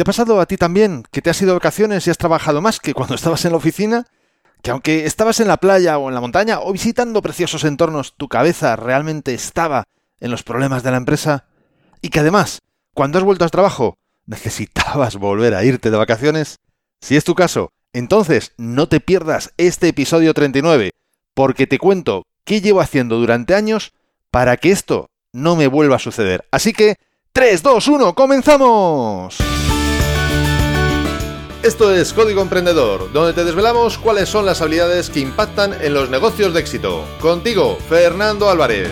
¿Te ha pasado a ti también que te has ido de vacaciones y has trabajado más que cuando estabas en la oficina? Que aunque estabas en la playa o en la montaña o visitando preciosos entornos, tu cabeza realmente estaba en los problemas de la empresa? Y que además, cuando has vuelto al trabajo, necesitabas volver a irte de vacaciones? Si es tu caso, entonces no te pierdas este episodio 39, porque te cuento qué llevo haciendo durante años para que esto no me vuelva a suceder. Así que, 3, 2, 1, comenzamos. Esto es Código Emprendedor, donde te desvelamos cuáles son las habilidades que impactan en los negocios de éxito. Contigo, Fernando Álvarez.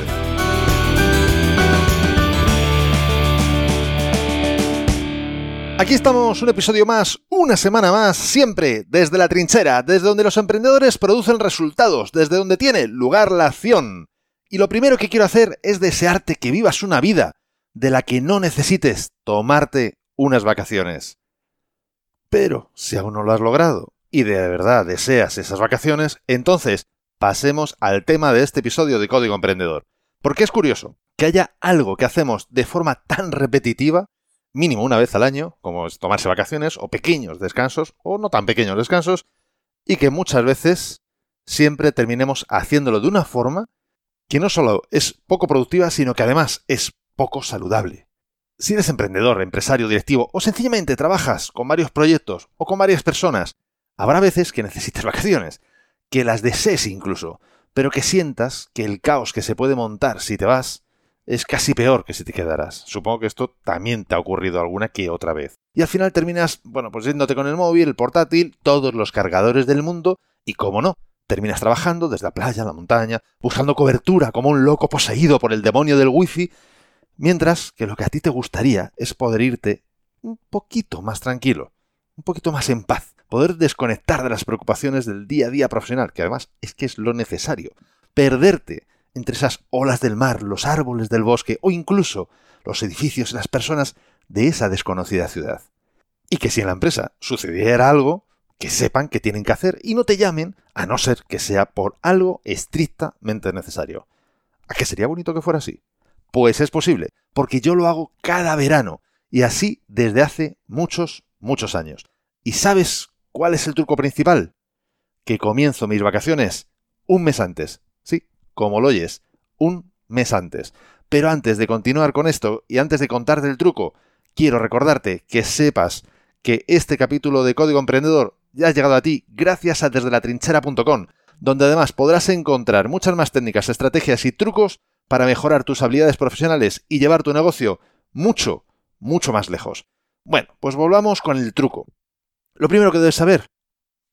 Aquí estamos, un episodio más, una semana más, siempre desde la trinchera, desde donde los emprendedores producen resultados, desde donde tiene lugar la acción. Y lo primero que quiero hacer es desearte que vivas una vida de la que no necesites tomarte unas vacaciones. Pero si aún no lo has logrado y de verdad deseas esas vacaciones, entonces pasemos al tema de este episodio de Código Emprendedor. Porque es curioso que haya algo que hacemos de forma tan repetitiva, mínimo una vez al año, como es tomarse vacaciones, o pequeños descansos, o no tan pequeños descansos, y que muchas veces siempre terminemos haciéndolo de una forma que no solo es poco productiva, sino que además es poco saludable. Si eres emprendedor, empresario, directivo o sencillamente trabajas con varios proyectos o con varias personas, habrá veces que necesites vacaciones, que las desees incluso, pero que sientas que el caos que se puede montar si te vas es casi peor que si te quedaras. Supongo que esto también te ha ocurrido alguna que otra vez. Y al final terminas, bueno, pues yéndote con el móvil, el portátil, todos los cargadores del mundo y, como no, terminas trabajando desde la playa la montaña, buscando cobertura como un loco poseído por el demonio del wifi Mientras que lo que a ti te gustaría es poder irte un poquito más tranquilo, un poquito más en paz, poder desconectar de las preocupaciones del día a día profesional, que además es que es lo necesario, perderte entre esas olas del mar, los árboles del bosque o incluso los edificios y las personas de esa desconocida ciudad. Y que si en la empresa sucediera algo, que sepan que tienen que hacer y no te llamen, a no ser que sea por algo estrictamente necesario. ¿A qué sería bonito que fuera así? Pues es posible, porque yo lo hago cada verano y así desde hace muchos, muchos años. ¿Y sabes cuál es el truco principal? Que comienzo mis vacaciones un mes antes. Sí, como lo oyes, un mes antes. Pero antes de continuar con esto y antes de contarte el truco, quiero recordarte que sepas que este capítulo de Código Emprendedor ya ha llegado a ti gracias a desde la trinchera.com, donde además podrás encontrar muchas más técnicas, estrategias y trucos para mejorar tus habilidades profesionales y llevar tu negocio mucho, mucho más lejos. Bueno, pues volvamos con el truco. Lo primero que debes saber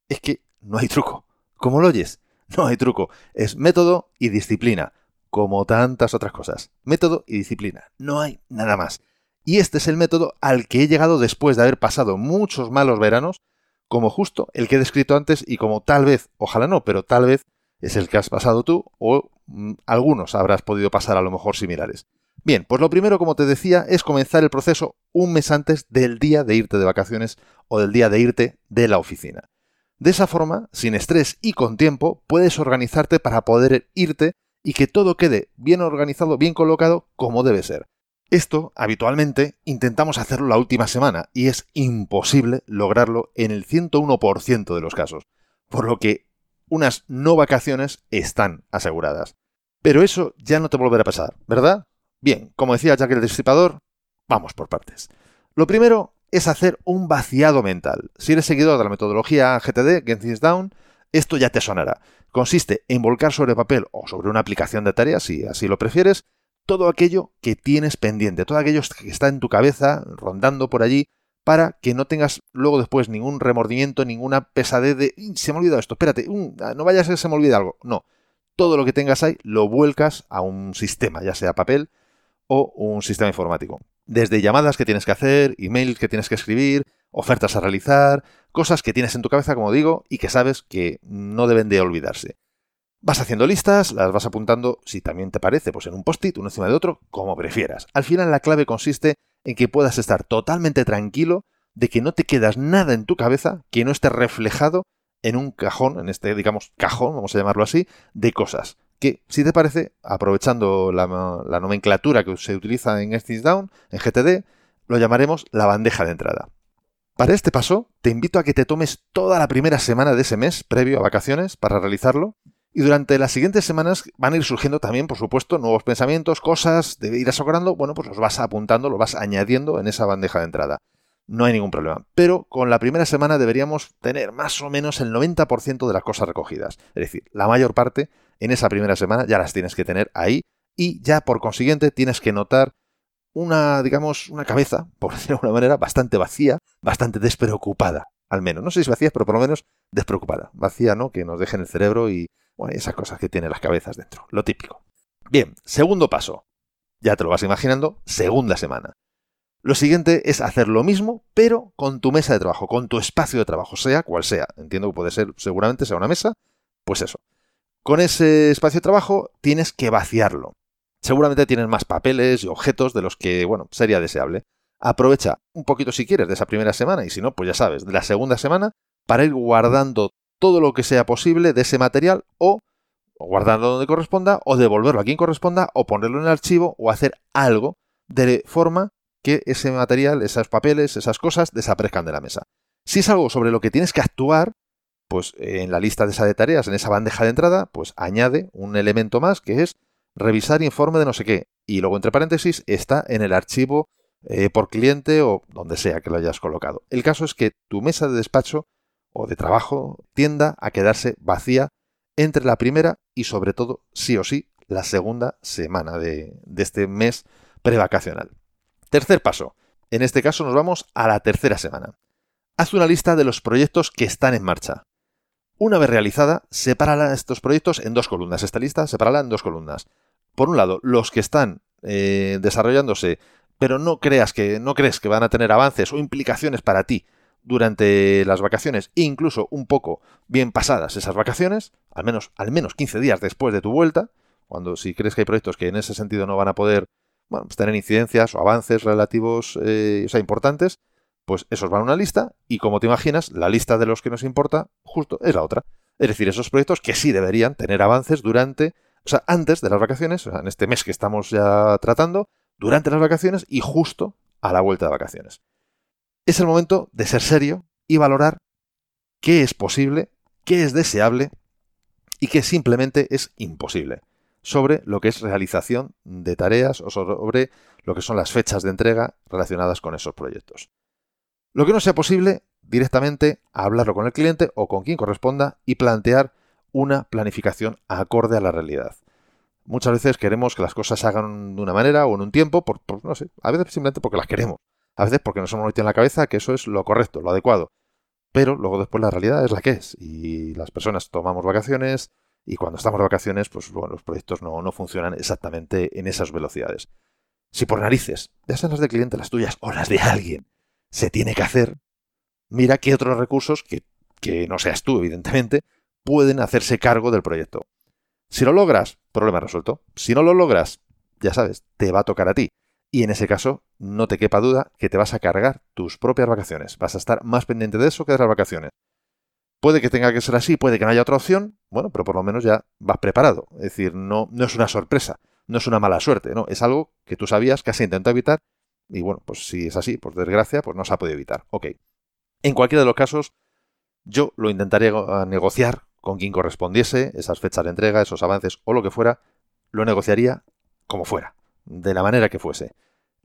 es que no hay truco. ¿Cómo lo oyes? No hay truco. Es método y disciplina, como tantas otras cosas. Método y disciplina. No hay nada más. Y este es el método al que he llegado después de haber pasado muchos malos veranos, como justo el que he descrito antes y como tal vez, ojalá no, pero tal vez es el que has pasado tú o algunos habrás podido pasar a lo mejor similares. Bien, pues lo primero, como te decía, es comenzar el proceso un mes antes del día de irte de vacaciones o del día de irte de la oficina. De esa forma, sin estrés y con tiempo, puedes organizarte para poder irte y que todo quede bien organizado, bien colocado, como debe ser. Esto, habitualmente, intentamos hacerlo la última semana y es imposible lograrlo en el 101% de los casos. Por lo que unas no vacaciones están aseguradas. Pero eso ya no te volverá a pasar, ¿verdad? Bien, como decía Jack el Destripador, vamos por partes. Lo primero es hacer un vaciado mental. Si eres seguidor de la metodología GTD, Get Things Down, esto ya te sonará. Consiste en volcar sobre papel o sobre una aplicación de tareas, si así lo prefieres, todo aquello que tienes pendiente, todo aquello que está en tu cabeza, rondando por allí, para que no tengas luego después ningún remordimiento, ninguna pesadez de se me ha olvidado esto, espérate, ah, no vayas a que se me olvide algo. No, todo lo que tengas ahí lo vuelcas a un sistema, ya sea papel o un sistema informático. Desde llamadas que tienes que hacer, emails que tienes que escribir, ofertas a realizar, cosas que tienes en tu cabeza, como digo, y que sabes que no deben de olvidarse. Vas haciendo listas, las vas apuntando, si también te parece, pues en un post-it, uno encima de otro, como prefieras. Al final la clave consiste en que puedas estar totalmente tranquilo de que no te quedas nada en tu cabeza que no esté reflejado en un cajón, en este, digamos, cajón, vamos a llamarlo así, de cosas. Que, si te parece, aprovechando la, nomenclatura que se utiliza en Down, en GTD, lo llamaremos la bandeja de entrada. Para este paso, te invito a que te tomes toda la primera semana de ese mes previo a vacaciones para realizarlo y durante las siguientes semanas van a ir surgiendo también, por supuesto, nuevos pensamientos, cosas, de ir asocrando, bueno, pues los vas apuntando, los vas añadiendo en esa bandeja de entrada. No hay ningún problema. Pero con la primera semana deberíamos tener más o menos el 90% de las cosas recogidas. Es decir, la mayor parte en esa primera semana ya las tienes que tener ahí y ya por consiguiente tienes que notar una, digamos, una cabeza, por decirlo de alguna manera, bastante vacía, bastante despreocupada, al menos. No sé si vacía, pero por lo menos despreocupada. Vacía, ¿no? Que nos deje en el cerebro y bueno, esas cosas que tienen las cabezas dentro, lo típico. Bien, segundo paso. Ya te lo vas imaginando, segunda semana. Lo siguiente es hacer lo mismo, pero con tu mesa de trabajo, con tu espacio de trabajo, sea cual sea. Entiendo que puede ser, seguramente sea una mesa, pues eso. Con ese espacio de trabajo tienes que vaciarlo. Seguramente tienes más papeles y objetos de los que, bueno, sería deseable. Aprovecha un poquito si quieres de esa primera semana y si no, pues ya sabes, de la segunda semana para ir guardando todo lo que sea posible de ese material o, guardarlo donde corresponda o devolverlo a quien corresponda o ponerlo en el archivo o hacer algo de forma que ese material, esos papeles, esas cosas desaparezcan de la mesa. Si es algo sobre lo que tienes que actuar, pues en la lista de esa de tareas, en esa bandeja de entrada, pues añade un elemento más que es revisar informe de no sé qué. Y luego, entre paréntesis, está en el archivo eh, por cliente o donde sea que lo hayas colocado. El caso es que tu mesa de despacho o de trabajo tienda a quedarse vacía entre la primera y sobre todo, sí o sí, la segunda semana de, de este mes prevacacional. Tercer paso. En este caso nos vamos a la tercera semana. Haz una lista de los proyectos que están en marcha. Una vez realizada, separa estos proyectos en dos columnas. Esta lista sepárala en dos columnas por un lado, los que están eh, desarrollándose, pero no creas que, no crees que van a tener avances o implicaciones para ti durante las vacaciones, incluso un poco bien pasadas esas vacaciones, al menos, al menos 15 días después de tu vuelta, cuando si crees que hay proyectos que en ese sentido no van a poder bueno, pues tener incidencias o avances relativos, eh, o sea, importantes, pues esos van a una lista y como te imaginas, la lista de los que nos importa justo es la otra. Es decir, esos proyectos que sí deberían tener avances durante o sea, antes de las vacaciones, en este mes que estamos ya tratando, durante las vacaciones y justo a la vuelta de vacaciones. Es el momento de ser serio y valorar qué es posible, qué es deseable y qué simplemente es imposible sobre lo que es realización de tareas o sobre lo que son las fechas de entrega relacionadas con esos proyectos. Lo que no sea posible, directamente hablarlo con el cliente o con quien corresponda y plantear una planificación acorde a la realidad. Muchas veces queremos que las cosas se hagan de una manera o en un tiempo, por, no sé, a veces simplemente porque las queremos, a veces porque nos hemos metido en la cabeza que eso es lo correcto, lo adecuado. Pero luego después la realidad es la que es y las personas tomamos vacaciones y cuando estamos de vacaciones, pues bueno, los proyectos no, no funcionan exactamente en esas velocidades. Si por narices, ya sean las de cliente, las tuyas o las de alguien, se tiene que hacer, mira qué otros recursos, que, que no seas tú, evidentemente, pueden hacerse cargo del proyecto. Si lo logras, problema resuelto. Si no lo logras, ya sabes, te va a tocar a ti. Y en ese caso, no te quepa duda que te vas a cargar tus propias vacaciones. Vas a estar más pendiente de eso que de las vacaciones. Puede que tenga que ser así, puede que no haya otra opción, bueno, pero por lo menos ya vas preparado. Es decir, no, no es una sorpresa, no es una mala suerte, no, es algo que tú sabías que has evitar y bueno, pues si es así, por desgracia, pues no se ha podido evitar. Ok. En cualquiera de los casos, yo lo intentaría negociar con quien correspondiese, esas fechas de entrega, esos avances o lo que fuera, lo negociaría como fuera, de la manera que fuese.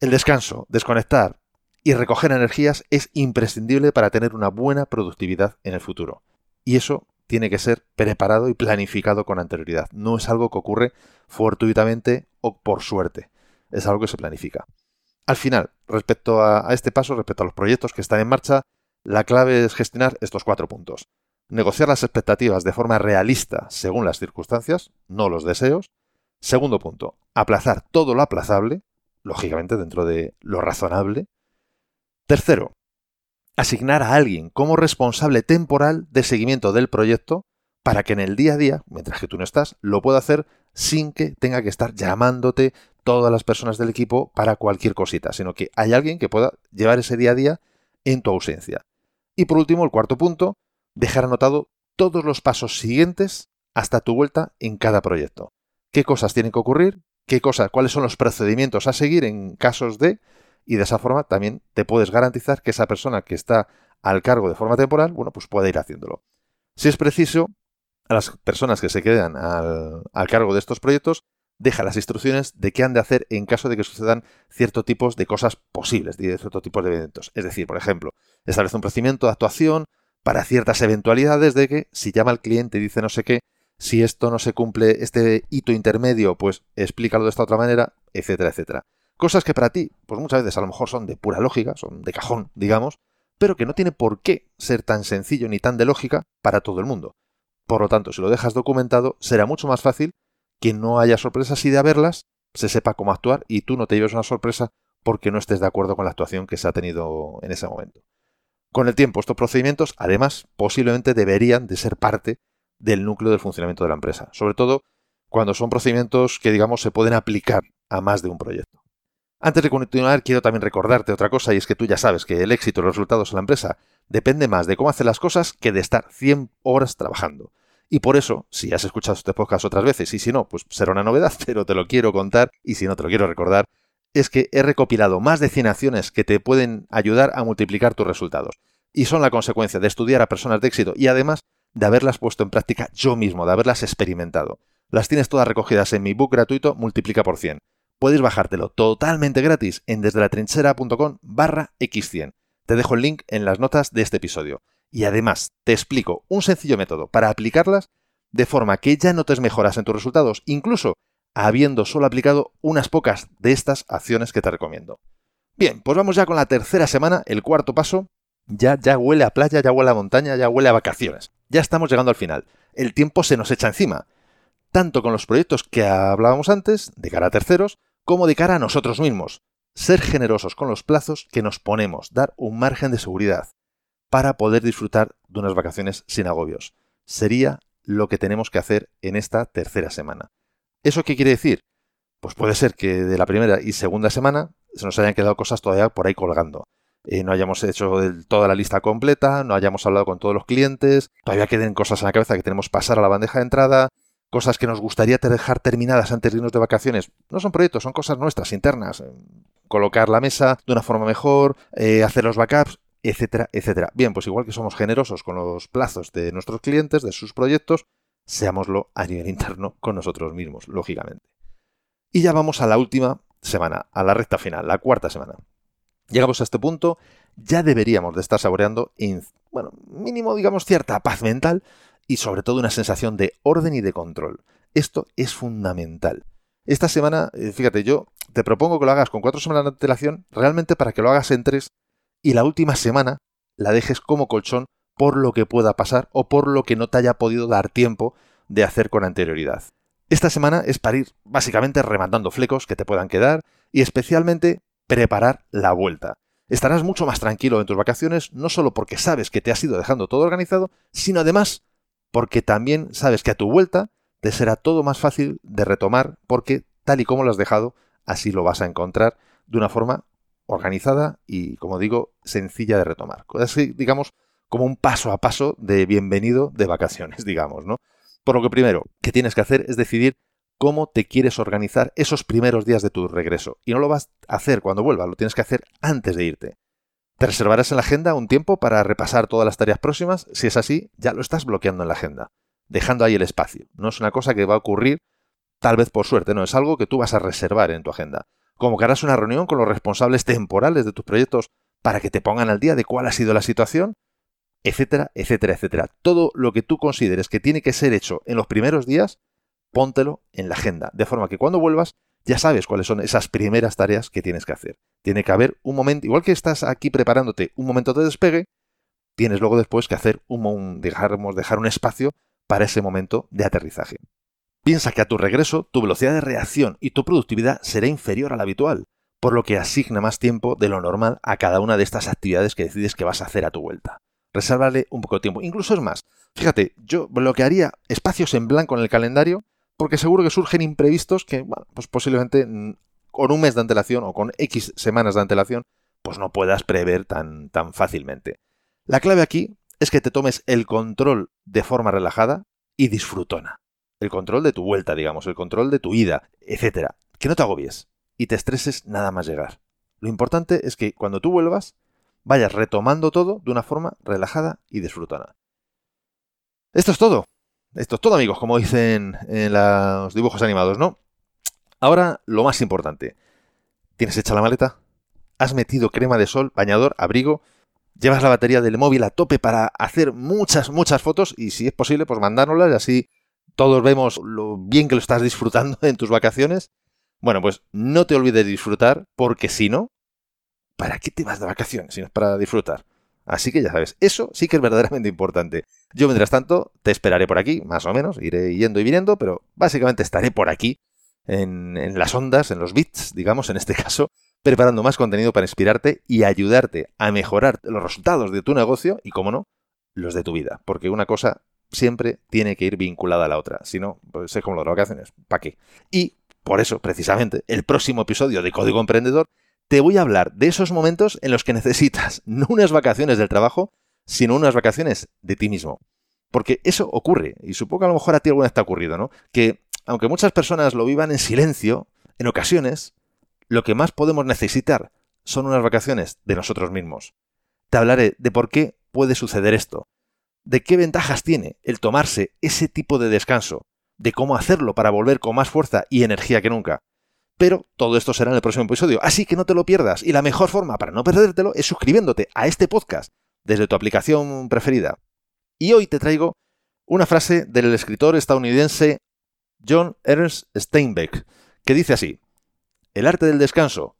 El descanso, desconectar y recoger energías es imprescindible para tener una buena productividad en el futuro. Y eso tiene que ser preparado y planificado con anterioridad. No es algo que ocurre fortuitamente o por suerte. Es algo que se planifica. Al final, respecto a, a este paso, respecto a los proyectos que están en marcha, la clave es gestionar estos cuatro puntos negociar las expectativas de forma realista según las circunstancias, no los deseos. Segundo punto, aplazar todo lo aplazable, lógicamente dentro de lo razonable. Tercero, asignar a alguien como responsable temporal de seguimiento del proyecto para que en el día a día, mientras que tú no estás, lo pueda hacer sin que tenga que estar llamándote todas las personas del equipo para cualquier cosita, sino que hay alguien que pueda llevar ese día a día en tu ausencia. Y por último, el cuarto punto, dejar anotado todos los pasos siguientes hasta tu vuelta en cada proyecto. ¿Qué cosas tienen que ocurrir? ¿Qué cosas, cuáles son los procedimientos a seguir en casos de y de esa forma también te puedes garantizar que esa persona que está al cargo de forma temporal, bueno, pues puede ir haciéndolo. Si es preciso, a las personas que se quedan al, al cargo de estos proyectos, deja las instrucciones de qué han de hacer en caso de que sucedan ciertos tipos de cosas posibles, de ciertos tipos de eventos. Es decir, por ejemplo, establece un procedimiento de actuación para ciertas eventualidades de que si llama al cliente y dice no sé qué, si esto no se cumple, este hito intermedio, pues explícalo de esta otra manera, etcétera, etcétera. Cosas que para ti, pues muchas veces a lo mejor son de pura lógica, son de cajón, digamos, pero que no tiene por qué ser tan sencillo ni tan de lógica para todo el mundo. Por lo tanto, si lo dejas documentado, será mucho más fácil que no haya sorpresas y de haberlas se sepa cómo actuar y tú no te lleves una sorpresa porque no estés de acuerdo con la actuación que se ha tenido en ese momento. Con el tiempo, estos procedimientos, además, posiblemente deberían de ser parte del núcleo del funcionamiento de la empresa, sobre todo cuando son procedimientos que, digamos, se pueden aplicar a más de un proyecto. Antes de continuar, quiero también recordarte otra cosa, y es que tú ya sabes que el éxito y los resultados en la empresa depende más de cómo hacer las cosas que de estar 100 horas trabajando. Y por eso, si has escuchado este podcast otras veces y si no, pues será una novedad, pero te lo quiero contar y si no te lo quiero recordar, es que he recopilado más de 100 acciones que te pueden ayudar a multiplicar tus resultados. Y son la consecuencia de estudiar a personas de éxito y además de haberlas puesto en práctica yo mismo, de haberlas experimentado. Las tienes todas recogidas en mi book gratuito Multiplica por 100. Puedes bajártelo totalmente gratis en desde barra x100. Te dejo el link en las notas de este episodio. Y además te explico un sencillo método para aplicarlas de forma que ya notes mejoras en tus resultados, incluso habiendo solo aplicado unas pocas de estas acciones que te recomiendo. Bien, pues vamos ya con la tercera semana, el cuarto paso. Ya, ya huele a playa, ya huele a montaña, ya huele a vacaciones. Ya estamos llegando al final. El tiempo se nos echa encima. Tanto con los proyectos que hablábamos antes, de cara a terceros, como de cara a nosotros mismos. Ser generosos con los plazos que nos ponemos, dar un margen de seguridad para poder disfrutar de unas vacaciones sin agobios. Sería lo que tenemos que hacer en esta tercera semana. ¿Eso qué quiere decir? Pues puede ser que de la primera y segunda semana se nos hayan quedado cosas todavía por ahí colgando. Eh, no hayamos hecho toda la lista completa, no hayamos hablado con todos los clientes, todavía queden cosas en la cabeza que tenemos que pasar a la bandeja de entrada, cosas que nos gustaría dejar terminadas antes de irnos de vacaciones. No son proyectos, son cosas nuestras, internas. Colocar la mesa de una forma mejor, eh, hacer los backups, etcétera, etcétera. Bien, pues igual que somos generosos con los plazos de nuestros clientes, de sus proyectos, seámoslo a nivel interno con nosotros mismos, lógicamente. Y ya vamos a la última semana, a la recta final, la cuarta semana. Llegamos a este punto, ya deberíamos de estar saboreando, bueno, mínimo digamos cierta paz mental y sobre todo una sensación de orden y de control. Esto es fundamental. Esta semana, eh, fíjate, yo te propongo que lo hagas con cuatro semanas de antelación, realmente para que lo hagas en tres y la última semana la dejes como colchón por lo que pueda pasar o por lo que no te haya podido dar tiempo de hacer con anterioridad. Esta semana es para ir básicamente remandando flecos que te puedan quedar y especialmente preparar la vuelta. Estarás mucho más tranquilo en tus vacaciones, no solo porque sabes que te has ido dejando todo organizado, sino además porque también sabes que a tu vuelta te será todo más fácil de retomar porque tal y como lo has dejado, así lo vas a encontrar de una forma organizada y, como digo, sencilla de retomar. Así, digamos, como un paso a paso de bienvenido de vacaciones, digamos, ¿no? Por lo que primero que tienes que hacer es decidir cómo te quieres organizar esos primeros días de tu regreso. Y no lo vas a hacer cuando vuelvas, lo tienes que hacer antes de irte. ¿Te reservarás en la agenda un tiempo para repasar todas las tareas próximas? Si es así, ya lo estás bloqueando en la agenda, dejando ahí el espacio. No es una cosa que va a ocurrir tal vez por suerte, no, es algo que tú vas a reservar en tu agenda convocarás una reunión con los responsables temporales de tus proyectos para que te pongan al día de cuál ha sido la situación, etcétera, etcétera, etcétera. Todo lo que tú consideres que tiene que ser hecho en los primeros días, póntelo en la agenda, de forma que cuando vuelvas ya sabes cuáles son esas primeras tareas que tienes que hacer. Tiene que haber un momento, igual que estás aquí preparándote un momento de despegue, tienes luego después que hacer un, dejar un espacio para ese momento de aterrizaje. Piensa que a tu regreso tu velocidad de reacción y tu productividad será inferior a la habitual, por lo que asigna más tiempo de lo normal a cada una de estas actividades que decides que vas a hacer a tu vuelta. Resérvale un poco de tiempo. Incluso es más, fíjate, yo bloquearía espacios en blanco en el calendario porque seguro que surgen imprevistos que, bueno, pues posiblemente con un mes de antelación o con X semanas de antelación, pues no puedas prever tan, tan fácilmente. La clave aquí es que te tomes el control de forma relajada y disfrutona el control de tu vuelta, digamos, el control de tu ida, etcétera. Que no te agobies y te estreses nada más llegar. Lo importante es que cuando tú vuelvas, vayas retomando todo de una forma relajada y disfrutada. Esto es todo. Esto es todo, amigos, como dicen en los dibujos animados, ¿no? Ahora, lo más importante. ¿Tienes hecha la maleta? ¿Has metido crema de sol, bañador, abrigo? ¿Llevas la batería del móvil a tope para hacer muchas, muchas fotos? Y si es posible, pues mandárnoslas y así todos vemos lo bien que lo estás disfrutando en tus vacaciones. Bueno, pues no te olvides de disfrutar, porque si no, ¿para qué te vas de vacaciones si no es para disfrutar? Así que ya sabes, eso sí que es verdaderamente importante. Yo, mientras tanto, te esperaré por aquí, más o menos, iré yendo y viniendo, pero básicamente estaré por aquí, en, las ondas, en los bits, digamos, en este caso, preparando más contenido para inspirarte y ayudarte a mejorar los resultados de tu negocio y, como no, los de tu vida. Porque una cosa siempre tiene que ir vinculada a la otra. Si no, pues es como las vacaciones. ¿Para qué? Y por eso, precisamente, el próximo episodio de Código Emprendedor te voy a hablar de esos momentos en los que necesitas no unas vacaciones del trabajo, sino unas vacaciones de ti mismo. Porque eso ocurre, y supongo que a lo mejor a ti alguna vez te ha ocurrido, ¿no? Que aunque muchas personas lo vivan en silencio, en ocasiones, lo que más podemos necesitar son unas vacaciones de nosotros mismos. Te hablaré de por qué puede suceder esto, de qué ventajas tiene el tomarse ese tipo de descanso, de cómo hacerlo para volver con más fuerza y energía que nunca. Pero todo esto será en el próximo episodio, así que no te lo pierdas. Y la mejor forma para no perdértelo es suscribiéndote a este podcast desde tu aplicación preferida. Y hoy te traigo una frase del escritor estadounidense John Ernst Steinbeck, que dice así, el arte del descanso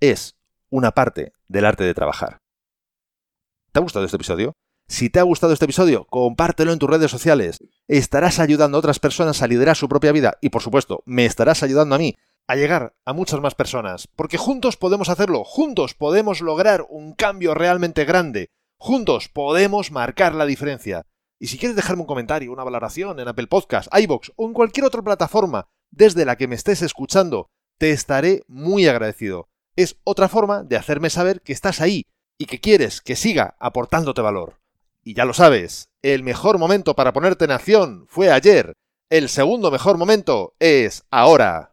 es una parte del arte de trabajar. ¿Te ha gustado este episodio? Si te ha gustado este episodio, compártelo en tus redes sociales. Estarás ayudando a otras personas a liderar su propia vida y, por supuesto, me estarás ayudando a mí a llegar a muchas más personas. Porque juntos podemos hacerlo, juntos podemos lograr un cambio realmente grande, juntos podemos marcar la diferencia. Y si quieres dejarme un comentario, una valoración en Apple Podcast, iBox o en cualquier otra plataforma desde la que me estés escuchando, te estaré muy agradecido. Es otra forma de hacerme saber que estás ahí y que quieres que siga aportándote valor. Y ya lo sabes, el mejor momento para ponerte en acción fue ayer. El segundo mejor momento es ahora.